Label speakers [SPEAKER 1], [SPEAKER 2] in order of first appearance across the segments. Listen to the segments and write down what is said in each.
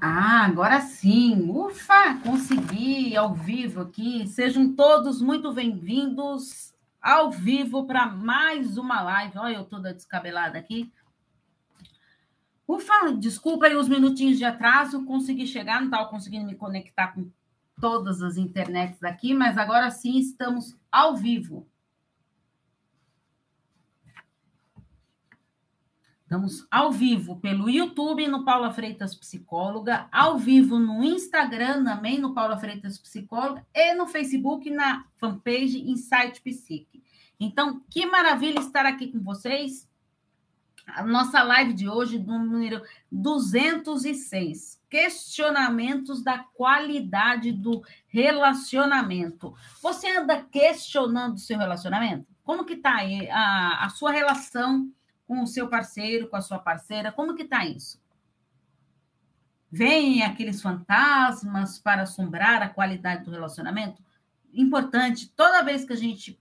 [SPEAKER 1] Ah, agora sim. Ufa, consegui ao vivo aqui. Sejam todos muito bem-vindos ao vivo para mais uma live. Olha, eu toda descabelada aqui. Ufa, desculpa aí os minutinhos de atraso, consegui chegar, não estava conseguindo me conectar com todas as internets daqui, mas agora sim estamos ao vivo. Estamos ao vivo pelo YouTube no Paula Freitas Psicóloga, ao vivo no Instagram também no Paula Freitas Psicóloga e no Facebook na fanpage Insight Psique. Então, que maravilha estar aqui com vocês. A nossa live de hoje, número 206, questionamentos da qualidade do relacionamento. Você anda questionando o seu relacionamento? Como que está a, a sua relação com o seu parceiro, com a sua parceira? Como que está isso? Vêm aqueles fantasmas para assombrar a qualidade do relacionamento? Importante, toda vez que a gente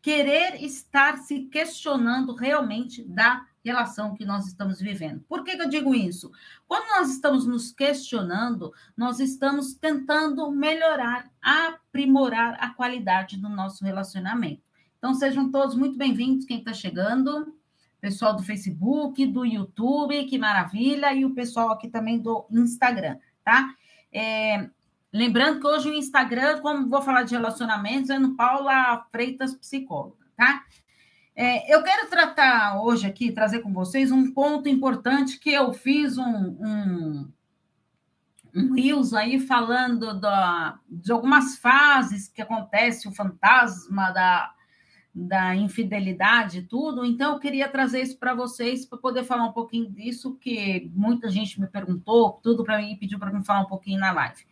[SPEAKER 1] querer estar se questionando realmente da relação que nós estamos vivendo. Por que, que, eu digo isso? Quando nós estamos nos questionando, nós estamos tentando melhorar, aprimorar a qualidade do nosso relacionamento. Então, sejam todos muito bem-vindos, quem está chegando pessoal do Facebook, do YouTube, que maravilha, e o pessoal aqui também do Instagram, tá? É, lembrando que hoje o Instagram, como vou falar de relacionamentos, é no Paula Freitas Psicóloga, tá? É, eu quero tratar hoje aqui, trazer com vocês um ponto importante que eu fiz um, um, um Reels aí falando da, de algumas fases que acontece o fantasma da da infidelidade e tudo. Então, eu queria trazer isso para vocês, para poder falar um pouquinho disso, que muita gente me perguntou, tudo para mim, pediu para me falar um pouquinho na live.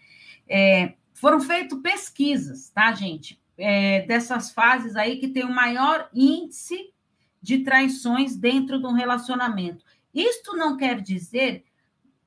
[SPEAKER 1] É, foram feitas pesquisas, tá, gente? É, dessas fases aí que tem o maior índice de traições dentro de um relacionamento. Isto não quer dizer.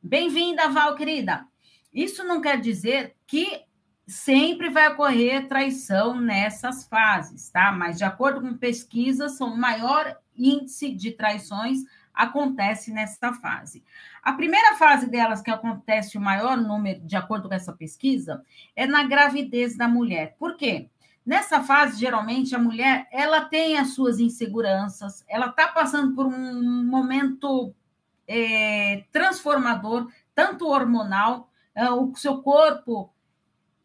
[SPEAKER 1] Bem-vinda, Val, querida. Isso não quer dizer que sempre vai ocorrer traição nessas fases, tá? Mas de acordo com pesquisas, o maior índice de traições acontece nessa fase. A primeira fase delas que acontece o maior número, de acordo com essa pesquisa, é na gravidez da mulher. Por quê? Nessa fase, geralmente, a mulher ela tem as suas inseguranças, ela está passando por um momento é, transformador, tanto hormonal, é, o seu corpo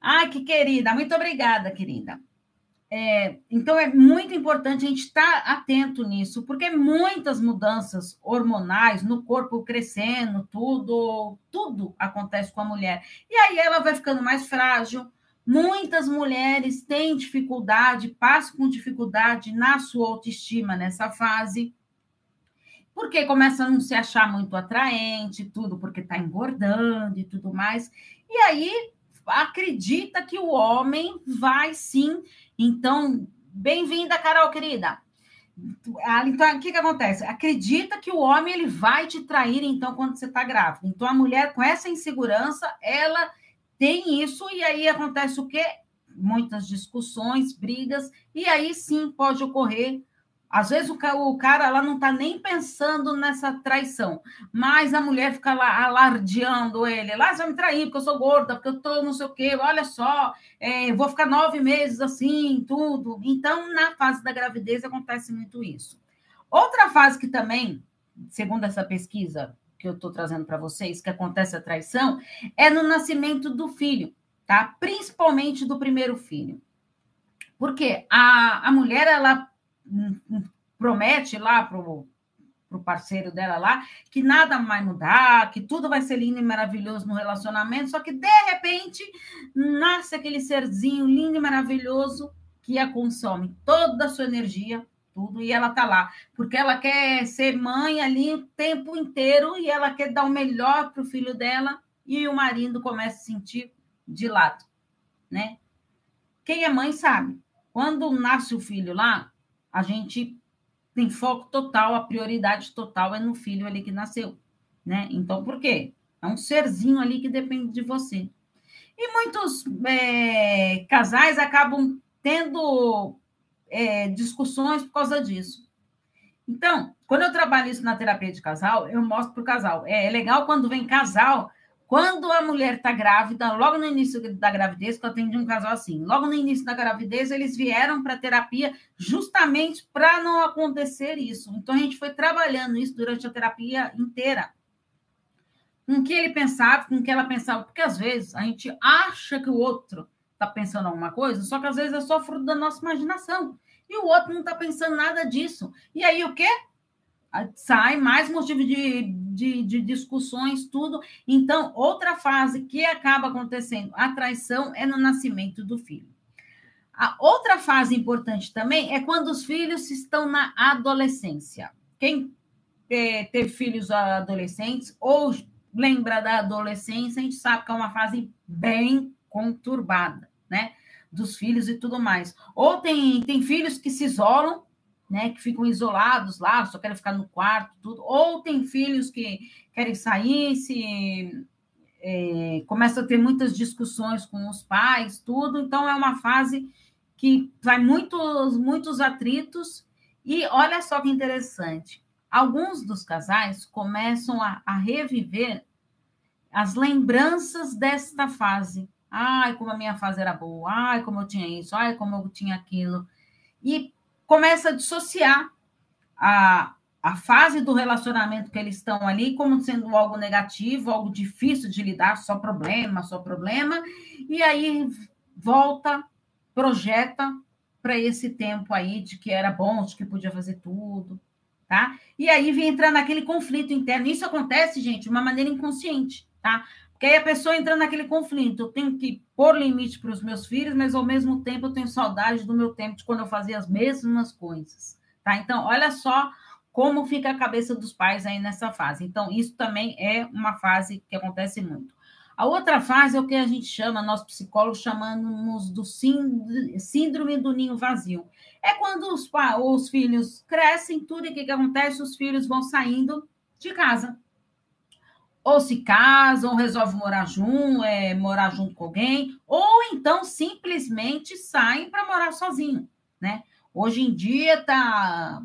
[SPEAKER 1] Ai, que querida, muito obrigada, querida. É, então, é muito importante a gente estar atento nisso, porque muitas mudanças hormonais no corpo crescendo, tudo, tudo acontece com a mulher. E aí ela vai ficando mais frágil. Muitas mulheres têm dificuldade, passam com dificuldade na sua autoestima nessa fase, porque começa a não se achar muito atraente, tudo porque está engordando e tudo mais. E aí acredita que o homem vai sim. Então, bem-vinda, Carol, querida. Ah, então, o que, que acontece? Acredita que o homem ele vai te trair, então, quando você está grávida. Então, a mulher, com essa insegurança, ela tem isso, e aí acontece o quê? Muitas discussões, brigas, e aí sim pode ocorrer às vezes o cara, lá não está nem pensando nessa traição, mas a mulher fica lá alardeando ele. Lá você vai me trair porque eu sou gorda, porque eu tô não sei o quê, olha só, é, vou ficar nove meses assim, tudo. Então, na fase da gravidez acontece muito isso. Outra fase que também, segundo essa pesquisa que eu estou trazendo para vocês, que acontece a traição, é no nascimento do filho, tá? Principalmente do primeiro filho. Porque a, a mulher, ela promete lá para o parceiro dela lá que nada vai mudar, que tudo vai ser lindo e maravilhoso no relacionamento, só que de repente nasce aquele serzinho lindo e maravilhoso que a consome toda a sua energia, tudo, e ela tá lá, porque ela quer ser mãe ali o tempo inteiro e ela quer dar o melhor para o filho dela, e o marido começa a sentir de lado, né? Quem é mãe sabe. Quando nasce o filho lá, a gente tem foco total, a prioridade total é no filho ali que nasceu, né? Então, por quê? É um serzinho ali que depende de você. E muitos é, casais acabam tendo é, discussões por causa disso. Então, quando eu trabalho isso na terapia de casal, eu mostro para o casal. É, é legal quando vem casal Quando a mulher está grávida, logo no início da gravidez, que eu atendi um casal assim, logo no início da gravidez, eles vieram para terapia justamente para não acontecer isso. Então, a gente foi trabalhando isso durante a terapia inteira. Com o que ele pensava, com o que ela pensava, porque às vezes a gente acha que o outro está pensando alguma coisa, só que às vezes é só fruto da nossa imaginação. E o outro não está pensando nada disso. E aí o quê? sai mais motivo de, de, de, discussões, tudo. Então, outra fase que acaba acontecendo, a traição, é no nascimento do filho. A outra fase importante também é quando os filhos estão na adolescência. Quem é, teve filhos adolescentes ou lembra da adolescência, a gente sabe que é uma fase bem conturbada, né? Dos filhos e tudo mais. Ou tem, tem filhos que se isolam né, que ficam isolados lá, só querem ficar no quarto, tudo, ou tem filhos que querem sair, se é, começa a ter muitas discussões com os pais, tudo, então é uma fase que vai muitos, muitos atritos, e olha só que interessante, alguns dos casais começam a, a reviver as lembranças desta fase. Ai, como a minha fase era boa, ai, como eu tinha isso, ai, como eu tinha aquilo. E começa a dissociar a, a fase do relacionamento que eles estão ali como sendo algo negativo, algo difícil de lidar, só problema, só problema, e aí volta, projeta para esse tempo aí de que era bom, de que podia fazer tudo, tá? E aí vem entrar naquele conflito interno. Isso acontece, gente, de uma maneira inconsciente, tá? Porque aí a pessoa entra naquele conflito. Eu tenho que pôr limite para os meus filhos, mas ao mesmo tempo eu tenho saudade do meu tempo de quando eu fazia as mesmas coisas. Tá? Então, olha só como fica a cabeça dos pais aí nessa fase. Então, isso também é uma fase que acontece muito. A outra fase é o que a gente chama, nós psicólogos chamamos do síndrome do ninho vazio. É quando os, os filhos crescem, tudo e o que, que acontece? Os filhos vão saindo de casa ou se casam, ou resolvem morar junto, é, morar junto com alguém, ou então simplesmente saem para morar sozinho, né? Hoje em dia tá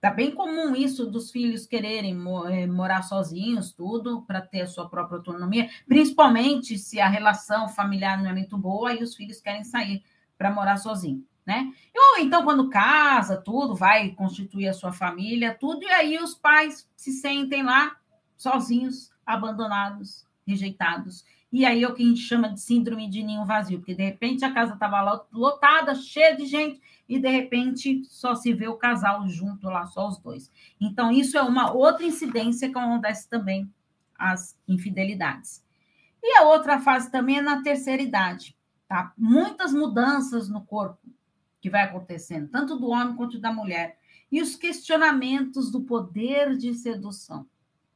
[SPEAKER 1] tá bem comum isso dos filhos quererem é, morar sozinhos, tudo para ter a sua própria autonomia, principalmente se a relação familiar não é muito boa e os filhos querem sair para morar sozinho, né? Ou então quando casa, tudo vai constituir a sua família, tudo e aí os pais se sentem lá sozinhos, abandonados, rejeitados. E aí é o que a gente chama de síndrome de ninho vazio, porque de repente a casa estava lotada, cheia de gente, e de repente só se vê o casal junto lá, só os dois. Então, isso é uma outra incidência que acontece também as infidelidades. E a outra fase também é na terceira idade, tá? Muitas mudanças no corpo que vai acontecendo, tanto do homem quanto da mulher. E os questionamentos do poder de sedução.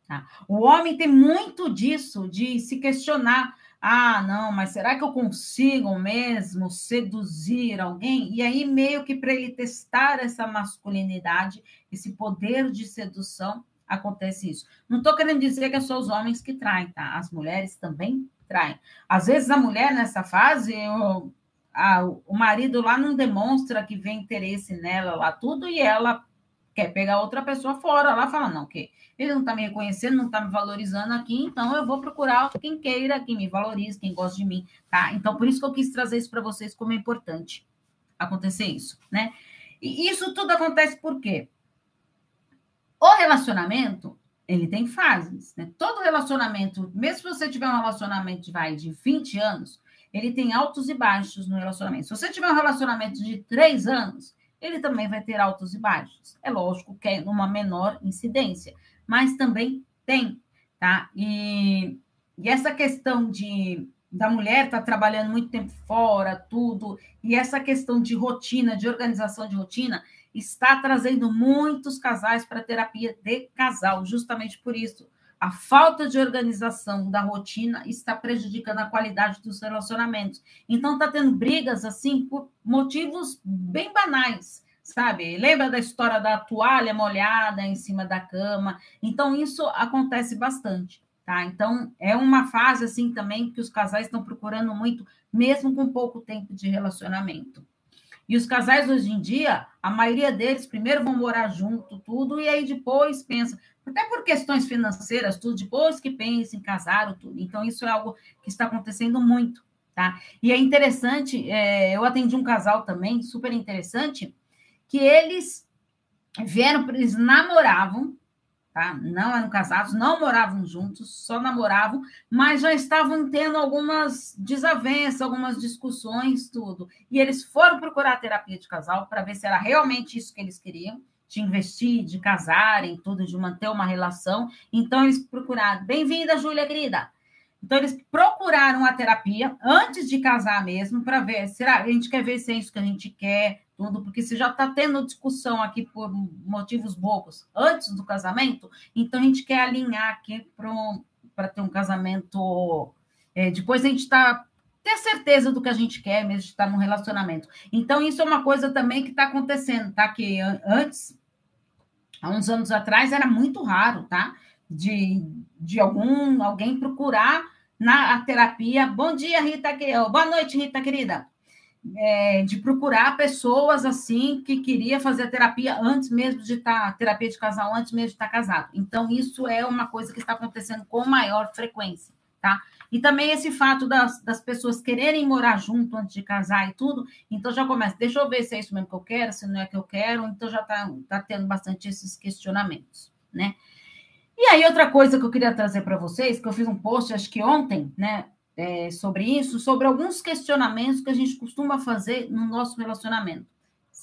[SPEAKER 1] Tá? O homem tem muito disso, de se questionar. Ah, não, mas será que eu consigo mesmo seduzir alguém? E aí, meio que para ele testar essa masculinidade, esse poder de sedução, acontece isso. Não estou querendo dizer que é só os homens que traem, tá? As mulheres também traem. Às vezes, a mulher nessa fase, o, a, o marido lá não demonstra que vem interesse nela lá, tudo, e ela quer pegar outra pessoa fora lá, fala, não, que ele não está me reconhecendo, não está me valorizando aqui, então eu vou procurar quem queira, quem me valorize, quem gosta de mim, tá? Então, por isso que eu quis trazer isso para vocês como é importante acontecer isso, né? E isso tudo acontece por quê? O relacionamento, ele tem fases, né? Todo relacionamento, mesmo se você tiver um relacionamento vai, de 20 anos, ele tem altos e baixos no relacionamento. Se você tiver um relacionamento de 3 anos, ele também vai ter altos e baixos. É lógico que é numa menor incidência, mas também tem, tá? E, e essa questão de da mulher estar tá trabalhando muito tempo fora, tudo, e essa questão de rotina, de organização de rotina, está trazendo muitos casais para terapia de casal, justamente por isso. A falta de organização da rotina está prejudicando a qualidade dos relacionamentos. Então, está tendo brigas assim por motivos bem banais, sabe? Lembra da história da toalha molhada em cima da cama? Então, isso acontece bastante, tá? Então, é uma fase assim também que os casais estão procurando muito, mesmo com pouco tempo de relacionamento. E os casais hoje em dia, a maioria deles primeiro vão morar junto, tudo, e aí depois pensa, até por questões financeiras, tudo, depois que pensa em casar ou tudo. Então, isso é algo que está acontecendo muito, tá? E é interessante, é, eu atendi um casal também, super interessante, que eles vieram, eles namoravam, tá? Não eram casados, não moravam juntos, só namoravam, mas já estavam tendo algumas desavenças, algumas discussões, tudo. E eles foram procurar terapia de casal para ver se era realmente isso que eles queriam de investir, de casarem, tudo, de manter uma relação. Então, eles procuraram. Bem-vinda, Júlia, querida. Então, eles procuraram a terapia antes de casar mesmo, para ver, será a gente quer ver se é isso que a gente quer, tudo, porque se já está tendo discussão aqui por motivos bobos antes do casamento, então a gente quer alinhar aqui para ter um casamento. É, depois a gente está ter certeza do que a gente quer mesmo de estar num relacionamento. Então, isso é uma coisa também que está acontecendo, tá? Que antes há uns anos atrás era muito raro, tá? De, de algum alguém procurar na terapia. Bom dia, Rita. Boa noite, Rita, querida. É, de procurar pessoas assim que queria fazer terapia antes mesmo de estar, tá, terapia de casal antes mesmo de estar tá casado. Então, isso é uma coisa que está acontecendo com maior frequência, tá? E também esse fato das, das pessoas quererem morar junto antes de casar e tudo, então já começa, deixa eu ver se é isso mesmo que eu quero, se não é que eu quero, então já está tá tendo bastante esses questionamentos, né? E aí, outra coisa que eu queria trazer para vocês, que eu fiz um post, acho que ontem, né, é, sobre isso, sobre alguns questionamentos que a gente costuma fazer no nosso relacionamento.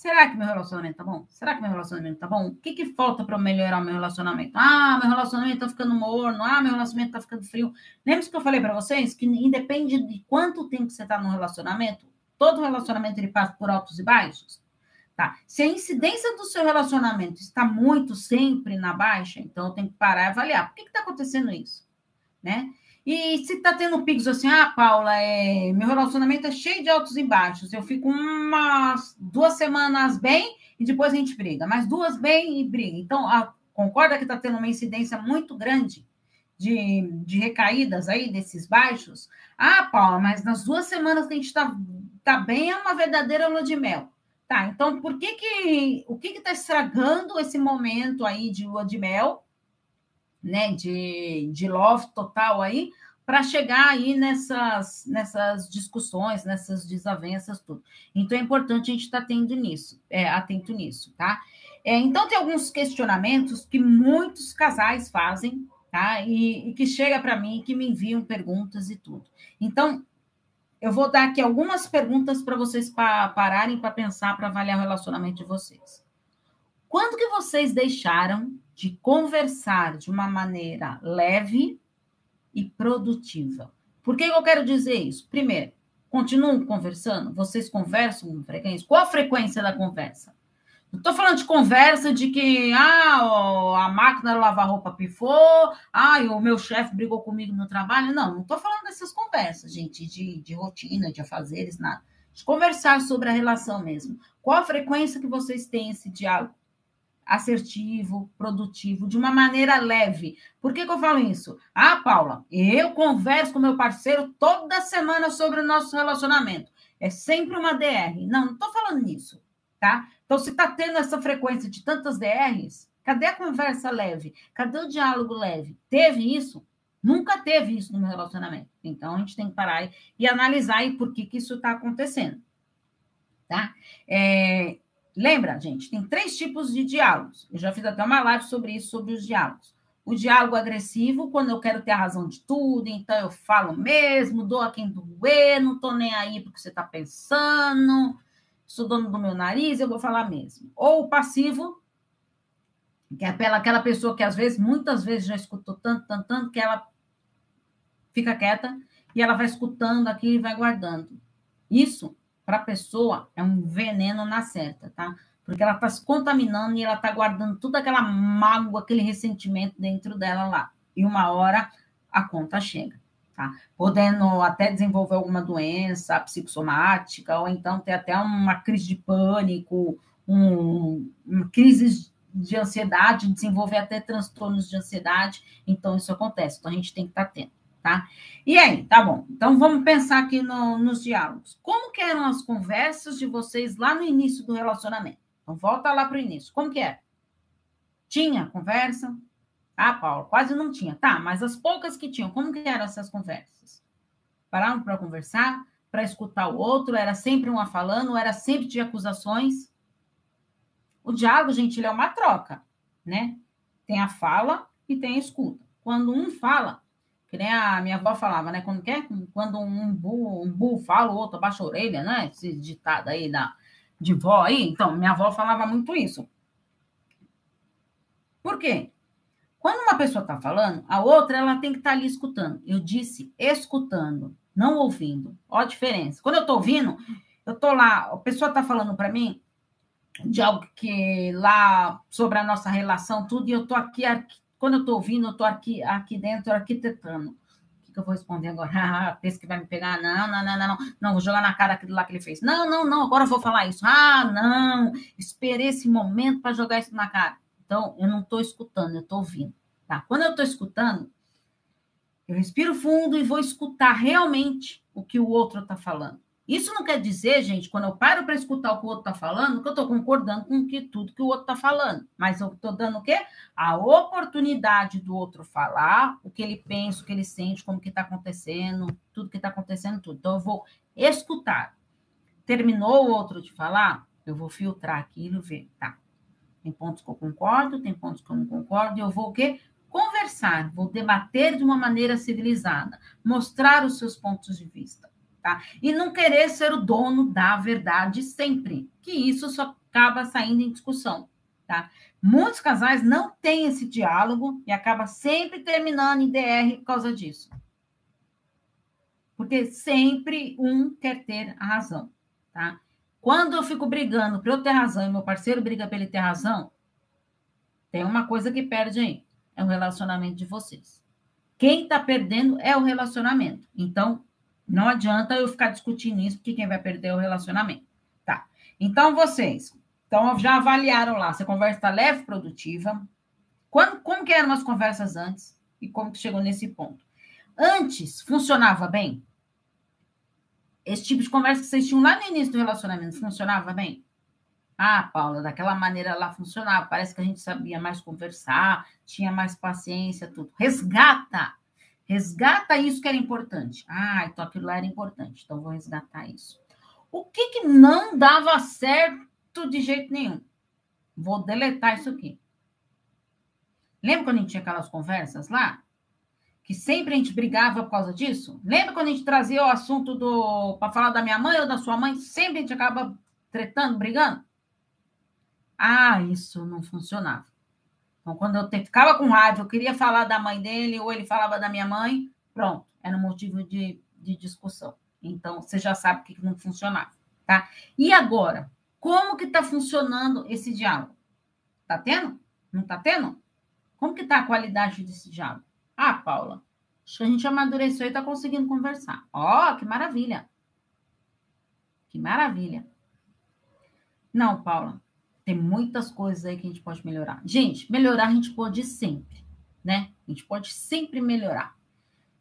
[SPEAKER 1] Será que meu relacionamento tá bom? Será que meu relacionamento tá bom? O que, que falta para melhorar meu relacionamento? Ah, meu relacionamento tá ficando morno. Ah, meu relacionamento tá ficando frio. Lembra que eu falei para vocês que independe de quanto tempo você tá no relacionamento, todo relacionamento ele passa por altos e baixos? Tá. Se a incidência do seu relacionamento está muito sempre na baixa, então eu tenho que parar e avaliar. Por que está acontecendo isso? Né? E se está tendo picos assim, ah, Paula, é, meu relacionamento é cheio de altos e baixos. Eu fico umas duas semanas bem e depois a gente briga. Mas duas bem e briga. Então, a, concorda que está tendo uma incidência muito grande de, de recaídas aí desses baixos? Ah, Paula, mas nas duas semanas que a gente está tá bem é uma verdadeira lua de mel. Tá, então por que que o que está estragando esse momento aí de lua de mel? Né, de, de love total aí, para chegar aí nessas, nessas discussões, nessas desavenças, tudo. Então é importante a gente estar tá tendo nisso, é, atento nisso, tá? É, então tem alguns questionamentos que muitos casais fazem, tá? E, e que chega para mim, que me enviam perguntas e tudo. Então eu vou dar aqui algumas perguntas para vocês pa pararem para pensar, para avaliar o relacionamento de vocês. Quando que vocês deixaram de conversar de uma maneira leve e produtiva. Por que eu quero dizer isso? Primeiro, continuam conversando? Vocês conversam com frequência? Qual a frequência da conversa? Não estou falando de conversa de que ah, a máquina lavar roupa pifou, ah, o meu chefe brigou comigo no trabalho. Não, não estou falando dessas conversas, gente, de, de rotina, de afazeres, nada. De conversar sobre a relação mesmo. Qual a frequência que vocês têm esse diálogo? Assertivo, produtivo, de uma maneira leve. Por que, que eu falo isso? Ah, Paula, eu converso com meu parceiro toda semana sobre o nosso relacionamento. É sempre uma DR. Não, não estou falando nisso, tá? Então, se está tendo essa frequência de tantas DRs, cadê a conversa leve? Cadê o diálogo leve? Teve isso? Nunca teve isso no meu relacionamento. Então, a gente tem que parar e, e analisar aí por que, que isso está acontecendo. Tá? É, Lembra, gente, tem três tipos de diálogos. Eu já fiz até uma live sobre isso, sobre os diálogos. O diálogo agressivo, quando eu quero ter a razão de tudo, então eu falo mesmo, dou a quem doer, não tô nem aí porque você está pensando, sou dono do meu nariz, eu vou falar mesmo. Ou o passivo, que é aquela pessoa que às vezes, muitas vezes já escutou tanto, tanto, tanto, que ela fica quieta e ela vai escutando aqui e vai guardando. Isso para a pessoa é um veneno na certa, tá? Porque ela está se contaminando e ela está guardando toda aquela mágoa, aquele ressentimento dentro dela lá. E uma hora a conta chega, tá? Podendo até desenvolver alguma doença psicossomática, ou então ter até uma crise de pânico, um, uma crise de ansiedade, desenvolver até transtornos de ansiedade. Então, isso acontece. Então, a gente tem que estar tá atento tá? E aí, tá bom. Então vamos pensar aqui no, nos diálogos. Como que eram as conversas de vocês lá no início do relacionamento? Então volta lá para o início. Como que era? Tinha conversa? Ah, Paulo, quase não tinha. Tá, mas as poucas que tinham, como que eram essas conversas? Paravam para conversar, para escutar o outro, era sempre uma falando, era sempre de acusações. O diálogo, gente, ele é uma troca, né? Tem a fala e tem a escuta. Quando um fala, que nem a minha avó falava, né? Quando quer, quando um burro, um burro fala, o outro abaixa a orelha, né? Esse ditado aí da, de vó aí. Então, minha avó falava muito isso. Por quê? Quando uma pessoa está falando, a outra ela tem que estar tá ali escutando. Eu disse escutando, não ouvindo. Olha a diferença. Quando eu estou ouvindo, eu estou lá, a pessoa está falando para mim de algo que lá sobre a nossa relação, tudo, e eu estou aqui, quando eu estou ouvindo, eu estou aqui, aqui dentro arquitetando. O que, que eu vou responder agora? Ah, pensa que vai me pegar? Não, não, não, não, não, vou jogar na cara aquilo lá que ele fez. Não, não, não, agora eu vou falar isso. Ah, não, esperei esse momento para jogar isso na cara. Então, eu não estou escutando, eu estou ouvindo. Tá? Quando eu estou escutando, eu respiro fundo e vou escutar realmente o que o outro está falando. Isso não quer dizer, gente, quando eu paro para escutar o que o outro está falando, que eu estou concordando com que, tudo que o outro está falando. Mas eu estou dando o quê? A oportunidade do outro falar, o que ele pensa, o que ele sente, como que está acontecendo, tudo que está acontecendo, tudo. Então, eu vou escutar. Terminou o outro de falar, eu vou filtrar aquilo ver, tá. Tem pontos que eu concordo, tem pontos que eu não concordo, e eu vou o quê? Conversar, vou debater de uma maneira civilizada, mostrar os seus pontos de vista, tá? E não querer ser o dono da verdade sempre, que isso só acaba saindo em discussão, tá? Muitos casais não têm esse diálogo e acaba sempre terminando em DR por causa disso. Porque sempre um quer ter a razão, tá? Quando eu fico brigando para eu ter razão e meu parceiro briga para ele ter razão, tem uma coisa que perde aí: é o relacionamento de vocês. Quem está perdendo é o relacionamento. Então, não adianta eu ficar discutindo isso, porque quem vai perder é o relacionamento. Tá. Então, vocês então, já avaliaram lá a conversa está leve, produtiva. Quando, como que eram as conversas antes e como que chegou nesse ponto? Antes, funcionava bem? esse tipo de conversa que vocês tinham lá no início do relacionamento funcionava bem? Ah, Paula, daquela maneira lá funcionava. Parece que a gente sabia mais conversar, tinha mais paciência, tudo. Resgata! Resgata isso que era importante. Ah, então aquilo lá era importante, então vou resgatar isso. O que, que não dava certo de jeito nenhum? Vou deletar isso aqui. Lembra quando a gente tinha aquelas conversas lá? que sempre a gente brigava por causa disso? Lembra quando a gente trazia o assunto do para falar da minha mãe ou da sua mãe? Sempre a gente acaba tretando, brigando? Ah, isso não funcionava. Então, quando eu ficava com raiva, eu queria falar da mãe dele ou ele falava da minha mãe, pronto, era um motivo de, de discussão. Então, você já sabe que não funcionava, tá? E agora, como que está funcionando esse diálogo? Tá tendo? Não tá tendo? Como que está a qualidade desse diálogo? Ah, Paula, acho que a gente amadureceu e está conseguindo conversar. Ó, oh, que maravilha! Que maravilha! Não, Paula, tem muitas coisas aí que a gente pode melhorar. Gente, melhorar a gente pode sempre, né? A gente pode sempre melhorar.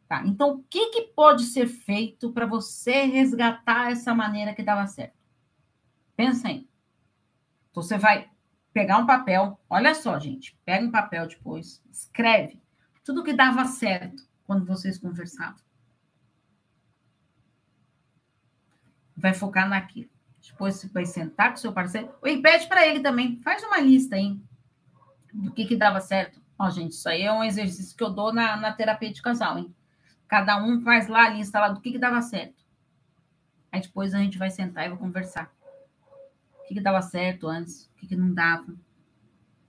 [SPEAKER 1] Tá? Então, o que, que pode ser feito para você resgatar essa maneira que dava certo? Pensa aí. Então, você vai pegar um papel, olha só, gente, pega um papel depois, escreve tudo que dava certo quando vocês conversavam. Vai focar naquilo. Depois você vai sentar com seu parceiro. Ou pede para ele também. Faz uma lista aí do que, que dava certo. Ó, gente, isso aí é um exercício que eu dou na, na terapia de casal, hein? Cada um faz lá a lista lá do que, que dava certo. Aí depois a gente vai sentar e vai conversar. O que, que dava certo antes, o que, que não dava.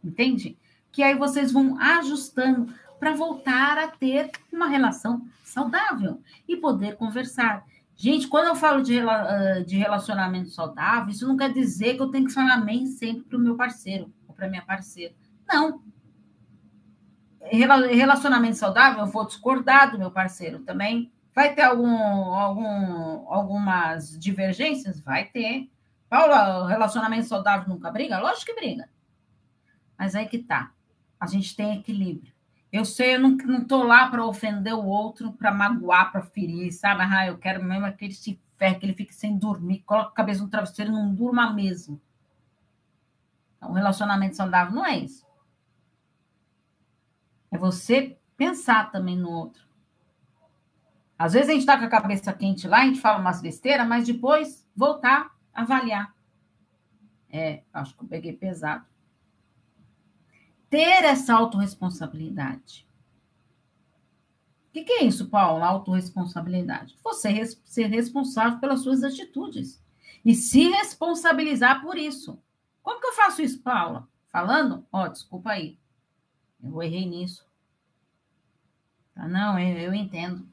[SPEAKER 1] Entende? Que aí vocês vão ajustando para voltar a ter uma relação saudável e poder conversar. Gente, quando eu falo de, de relacionamento saudável, isso não quer dizer que eu tenho que falar amém sempre para o meu parceiro ou para minha parceira. Não. Relacionamento saudável, eu vou discordar do meu parceiro também. Vai ter algum, algum, algumas divergências? Vai ter. Paula, relacionamento saudável nunca briga? Lógico que briga. Mas aí que tá. A gente tem equilíbrio. Eu sei, eu não, não tô lá para ofender o outro, para magoar, para ferir, sabe? Ah, eu quero mesmo é que ele se ferre, que ele fique sem dormir, coloque a cabeça no travesseiro e não durma mesmo. Então, um relacionamento saudável não é isso. É você pensar também no outro. Às vezes a gente está com a cabeça quente lá, a gente fala umas besteiras, mas depois voltar, avaliar. É, acho que eu peguei pesado. Ter essa autorresponsabilidade. O que, que é isso, Paulo? Autoresponsabilidade. Você ser responsável pelas suas atitudes e se responsabilizar por isso. Como que eu faço isso, Paula? Falando? Ó, oh, desculpa aí. Eu errei nisso. Tá, não, eu, eu entendo.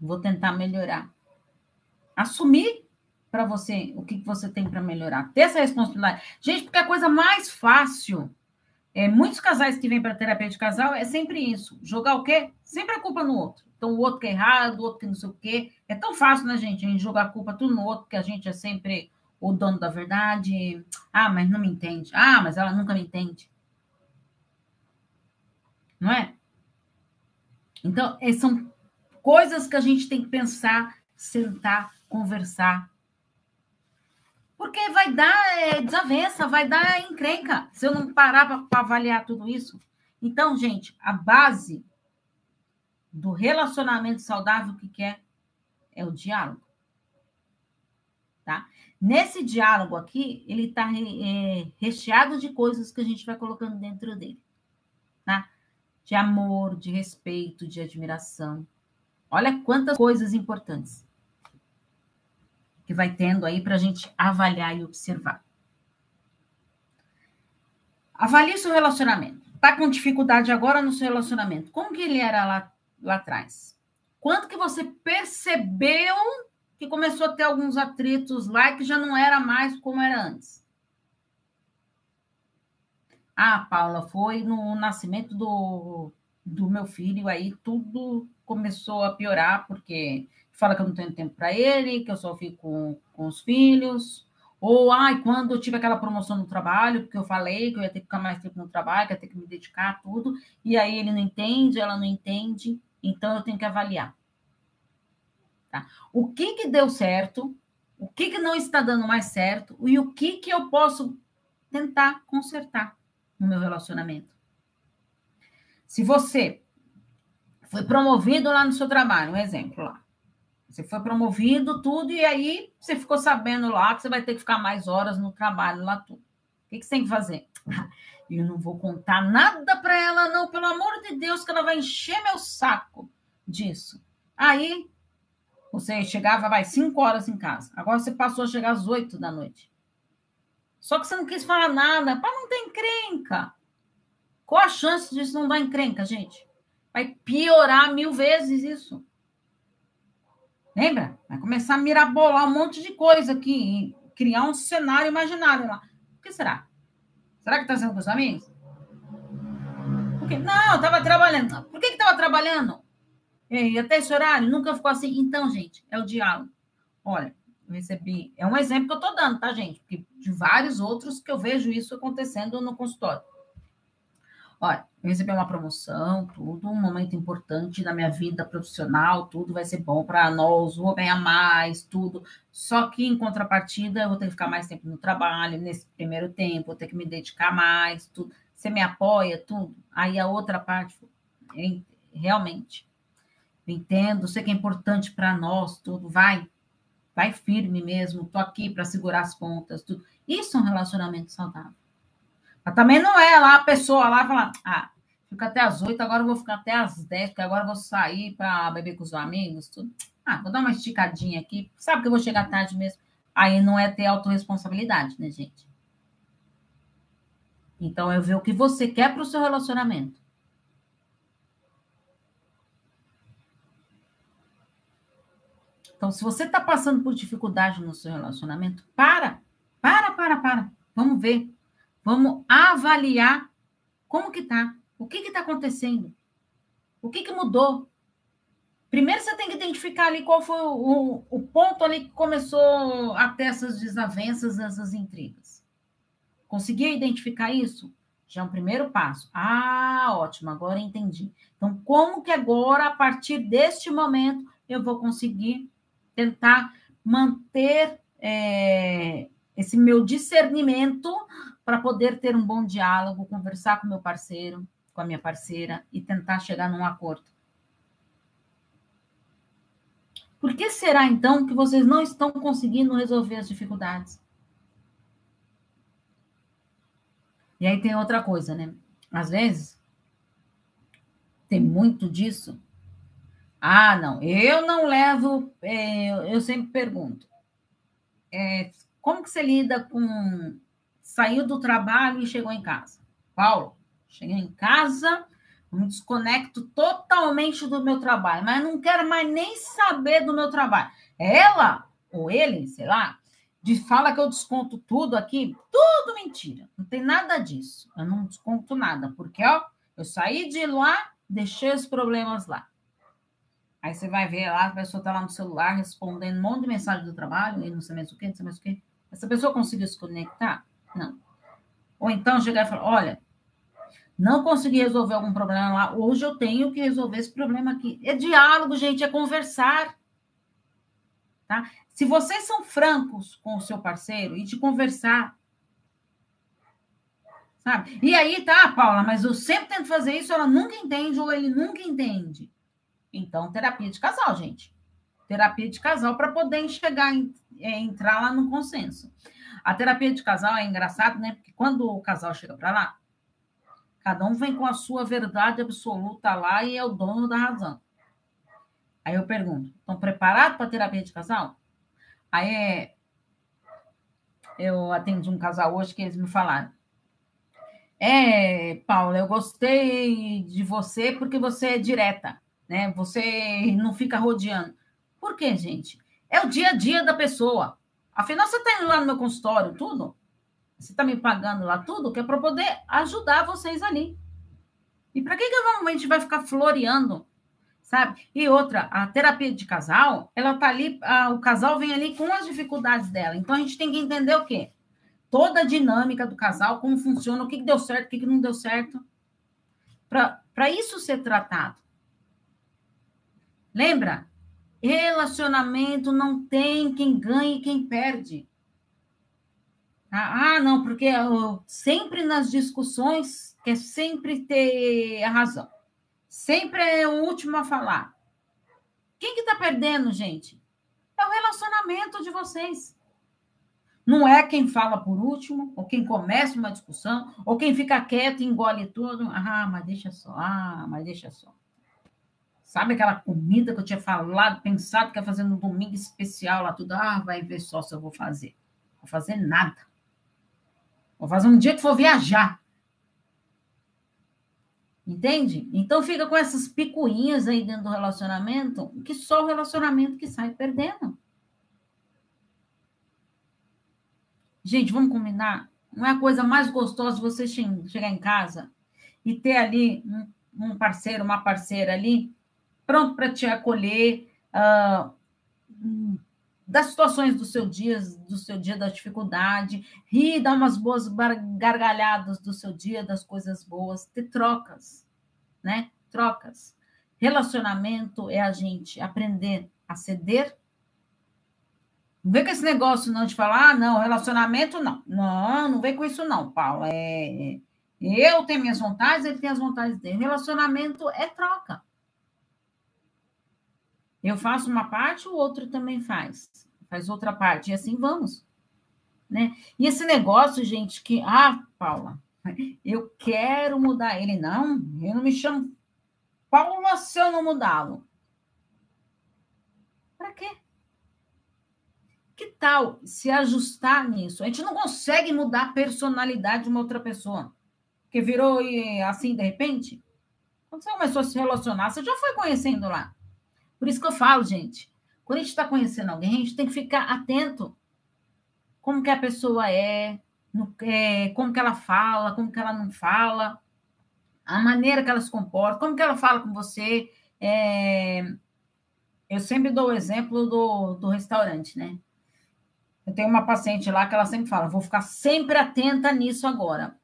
[SPEAKER 1] Vou tentar melhorar. Assumir para você o que você tem para melhorar. Ter essa responsabilidade. Gente, porque a coisa mais fácil é, muitos casais que vêm para terapia de casal é sempre isso. Jogar o quê? Sempre a culpa no outro. Então, o outro que é errado, o outro que não sei o quê. É tão fácil, né, gente? A gente jogar a culpa tudo no outro, que a gente é sempre o dono da verdade. Ah, mas não me entende. Ah, mas ela nunca me entende. Não é? Então, é, são coisas que a gente tem que pensar, sentar, conversar, porque vai dar é, desavença, vai dar encrenca, se eu não parar para avaliar tudo isso. Então, gente, a base do relacionamento saudável, que, que é? É o diálogo. Tá? Nesse diálogo aqui, ele está é, recheado de coisas que a gente vai colocando dentro dele. Tá? De amor, de respeito, de admiração. Olha quantas coisas importantes que vai tendo aí para a gente avaliar e observar. Avalie seu relacionamento. Está com dificuldade agora no seu relacionamento. Como que ele era lá, lá atrás? Quanto que você percebeu que começou a ter alguns atritos lá que já não era mais como era antes? Ah, Paula, foi no nascimento do, do meu filho, aí tudo começou a piorar, porque fala que eu não tenho tempo para ele, que eu só fico com, com os filhos. Ou, ai, quando eu tive aquela promoção no trabalho, porque eu falei que eu ia ter que ficar mais tempo no trabalho, que ia ter que me dedicar a tudo, e aí ele não entende, ela não entende, então eu tenho que avaliar. Tá? O que que deu certo, o que que não está dando mais certo, e o que que eu posso tentar consertar no meu relacionamento. Se você foi promovido lá no seu trabalho, um exemplo lá, você foi promovido, tudo, e aí você ficou sabendo lá que você vai ter que ficar mais horas no trabalho lá, tudo. O que, que você tem que fazer? Eu não vou contar nada para ela, não, pelo amor de Deus, que ela vai encher meu saco disso. Aí você chegava, vai, cinco horas em casa. Agora você passou a chegar às oito da noite. Só que você não quis falar nada, para não ter encrenca. Qual a chance disso não dar encrenca, gente? Vai piorar mil vezes isso. Lembra? Vai começar a mirabolar um monte de coisa aqui, criar um cenário imaginário lá. O que será? Será que está sendo com os amigos? Por quê? Não, estava trabalhando. Por que estava trabalhando? E até esse horário nunca ficou assim. Então, gente, é o diálogo. Olha, eu recebi. É um exemplo que eu estou dando, tá, gente? Porque de vários outros que eu vejo isso acontecendo no consultório. Olha, eu recebi uma promoção, tudo, um momento importante da minha vida profissional, tudo vai ser bom para nós, vou ganhar mais, tudo. Só que, em contrapartida, eu vou ter que ficar mais tempo no trabalho, nesse primeiro tempo, vou ter que me dedicar mais, tudo. Você me apoia, tudo. Aí a outra parte, realmente, entendo, sei que é importante para nós, tudo, vai, vai firme mesmo, tô aqui para segurar as pontas, tudo. Isso é um relacionamento saudável. Mas também não é lá a pessoa lá falar, ah, fica até as oito, agora eu vou ficar até as dez, porque agora eu vou sair para beber com os amigos, tudo. Ah, vou dar uma esticadinha aqui, sabe que eu vou chegar tarde mesmo. Aí não é ter autorresponsabilidade, né, gente? Então, eu ver o que você quer para o seu relacionamento. Então, se você está passando por dificuldade no seu relacionamento, para, para, para, para. Vamos ver Vamos avaliar como que tá, o que está acontecendo, o que, que mudou. Primeiro você tem que identificar ali qual foi o, o ponto ali que começou a ter essas desavenças, essas intrigas. Conseguiu identificar isso? Já é um primeiro passo. Ah, ótimo, agora entendi. Então, como que agora, a partir deste momento, eu vou conseguir tentar manter é, esse meu discernimento para poder ter um bom diálogo, conversar com meu parceiro, com a minha parceira e tentar chegar num acordo. Por que será então que vocês não estão conseguindo resolver as dificuldades? E aí tem outra coisa, né? Às vezes tem muito disso. Ah, não, eu não levo. É, eu sempre pergunto: é, como que você lida com saiu do trabalho e chegou em casa? Paulo, cheguei em casa, me desconecto totalmente do meu trabalho, mas não quero mais nem saber do meu trabalho. Ela ou ele, sei lá, de fala que eu desconto tudo aqui, tudo mentira. Não tem nada disso. Eu não desconto nada, porque ó, eu saí de lá, deixei os problemas lá. Aí você vai ver lá, a pessoa está lá no celular respondendo um monte de mensagem do trabalho, e não sei mais o que, não sei mais o que. Essa pessoa conseguiu se conectar? Não. Ou então chegar e falar: olha, não consegui resolver algum problema lá, hoje eu tenho que resolver esse problema aqui. É diálogo, gente, é conversar. Tá? Se vocês são francos com o seu parceiro e de conversar, sabe? E aí, tá, Paula, mas eu sempre tento fazer isso, ela nunca entende ou ele nunca entende. Então, terapia de casal, gente. Terapia de casal para poder chegar, é, entrar lá no consenso. A terapia de casal é engraçado, né? Porque quando o casal chega para lá, cada um vem com a sua verdade absoluta lá e é o dono da razão. Aí eu pergunto: estão preparados para terapia de casal? Aí é, eu atendi um casal hoje que eles me falaram. É, Paula, eu gostei de você porque você é direta, né? Você não fica rodeando. Por quê, gente? É o dia a dia da pessoa. Afinal, você está indo lá no meu consultório, tudo? Você está me pagando lá tudo, que é para poder ajudar vocês ali. E para que, que a gente vai ficar floreando, sabe? E outra, a terapia de casal, ela tá ali, a, o casal vem ali com as dificuldades dela. Então a gente tem que entender o quê? Toda a dinâmica do casal, como funciona, o que, que deu certo, o que, que não deu certo. Para isso ser tratado. Lembra? Relacionamento não tem quem ganha e quem perde. Ah, ah, não, porque sempre nas discussões quer sempre ter a razão. Sempre é o último a falar. Quem que está perdendo, gente? É o relacionamento de vocês. Não é quem fala por último, ou quem começa uma discussão, ou quem fica quieto e engole tudo. Ah, mas deixa só. Ah, mas deixa só. Sabe aquela comida que eu tinha falado, pensado que ia fazer no domingo especial lá, tudo? Ah, vai ver só se eu vou fazer. Vou fazer nada. Vou fazer um dia que for viajar. Entende? Então fica com essas picuinhas aí dentro do relacionamento, que só o relacionamento que sai perdendo. Gente, vamos combinar? Não é a coisa mais gostosa você chegar em casa e ter ali um parceiro, uma parceira ali pronto para te acolher uh, das situações do seu dia, do seu dia da dificuldade, rir, dar umas boas gargalhadas do seu dia, das coisas boas, ter trocas, né? Trocas. Relacionamento é a gente aprender a ceder. Não vem com esse negócio não de falar, ah, não, relacionamento não. Não, não vem com isso não, Paulo. É, eu tenho minhas vontades, ele tem as vontades dele. Relacionamento é troca. Eu faço uma parte, o outro também faz. Faz outra parte. E assim vamos. Né? E esse negócio, gente, que. Ah, Paula, eu quero mudar ele. Não, eu não me chamo Paula se eu não mudá-lo. Para quê? Que tal se ajustar nisso? A gente não consegue mudar a personalidade de uma outra pessoa. Que virou assim de repente. Quando você começou a se relacionar, você já foi conhecendo lá. Por isso que eu falo, gente, quando a gente está conhecendo alguém, a gente tem que ficar atento como que a pessoa é, no, é, como que ela fala, como que ela não fala, a maneira que ela se comporta, como que ela fala com você. É... Eu sempre dou o exemplo do, do restaurante, né? Eu tenho uma paciente lá que ela sempre fala, vou ficar sempre atenta nisso agora.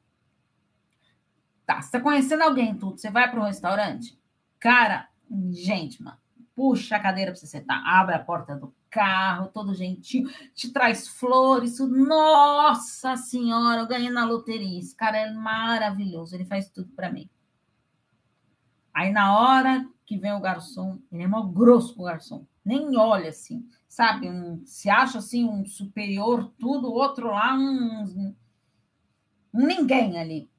[SPEAKER 1] Tá, você está conhecendo alguém, tudo, você vai para um restaurante? Cara, gente, mano, puxa a cadeira para você sentar, abre a porta do carro, todo gentil, te traz flores. Nossa Senhora, eu ganhei na loteria. Esse cara é maravilhoso, ele faz tudo para mim. Aí na hora que vem o garçom, ele é mal grosso com o garçom, nem olha assim, sabe? Um, se acha assim um superior, tudo, outro lá um, um, ninguém ali.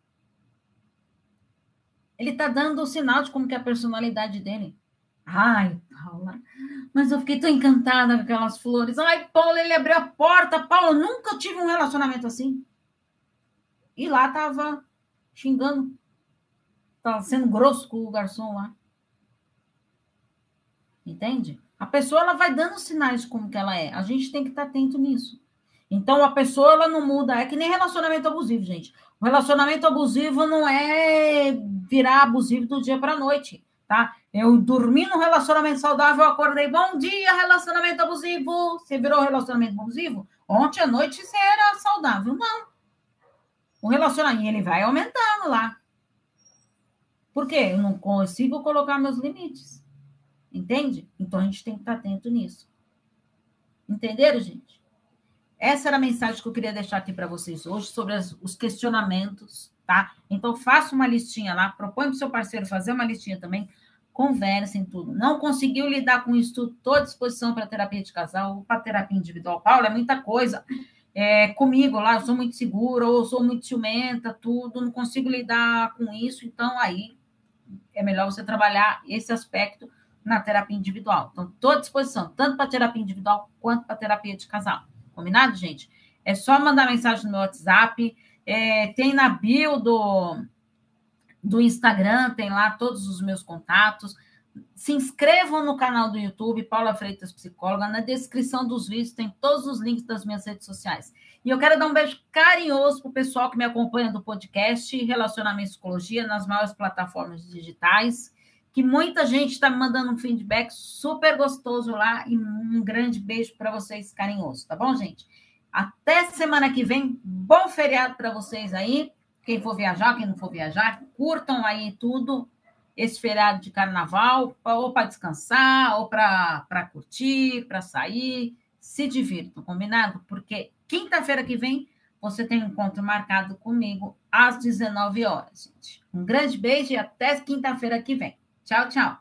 [SPEAKER 1] Ele tá dando o sinal de como que é a personalidade dele. Ai, mas eu fiquei tão encantada com aquelas flores. Ai, Paula, ele abriu a porta. Paula, nunca tive um relacionamento assim. E lá tava xingando. Tava sendo grosso com o garçom lá. Entende? A pessoa ela vai dando sinais como que ela é. A gente tem que estar atento nisso. Então a pessoa ela não muda, é que nem relacionamento abusivo, gente. O relacionamento abusivo não é virar abusivo do dia para noite tá? Eu dormi num relacionamento saudável, acordei, bom dia, relacionamento abusivo. Você virou relacionamento abusivo? Ontem à noite você era saudável. Não. O relacionamento, ele vai aumentando lá. Por quê? Eu não consigo colocar meus limites. Entende? Então a gente tem que estar atento nisso. Entenderam, gente? Essa era a mensagem que eu queria deixar aqui para vocês hoje sobre as, os questionamentos, tá? Então faça uma listinha lá, propõe para o seu parceiro fazer uma listinha também conversem tudo. Não conseguiu lidar com isso, estou à disposição para terapia de casal para terapia individual. Paulo, é muita coisa. É, comigo lá, eu sou muito segura, ou sou muito ciumenta, tudo, não consigo lidar com isso, então aí é melhor você trabalhar esse aspecto na terapia individual. Então, estou à disposição, tanto para terapia individual quanto para terapia de casal. Combinado, gente? É só mandar mensagem no meu WhatsApp, é, tem na bio do, do Instagram, tem lá todos os meus contatos. Se inscrevam no canal do YouTube, Paula Freitas Psicóloga. Na descrição dos vídeos tem todos os links das minhas redes sociais. E eu quero dar um beijo carinhoso para o pessoal que me acompanha do podcast Relacionamento e Psicologia nas maiores plataformas digitais. Que muita gente está me mandando um feedback super gostoso lá. E um grande beijo para vocês, carinhoso, tá bom, gente? Até semana que vem. Bom feriado para vocês aí. Quem for viajar, quem não for viajar, curtam aí tudo esse feriado de carnaval, ou para descansar, ou para curtir, para sair. Se divirtam, combinado? Porque quinta-feira que vem você tem um encontro marcado comigo às 19 horas, gente. Um grande beijo e até quinta-feira que vem. Tchau, tchau.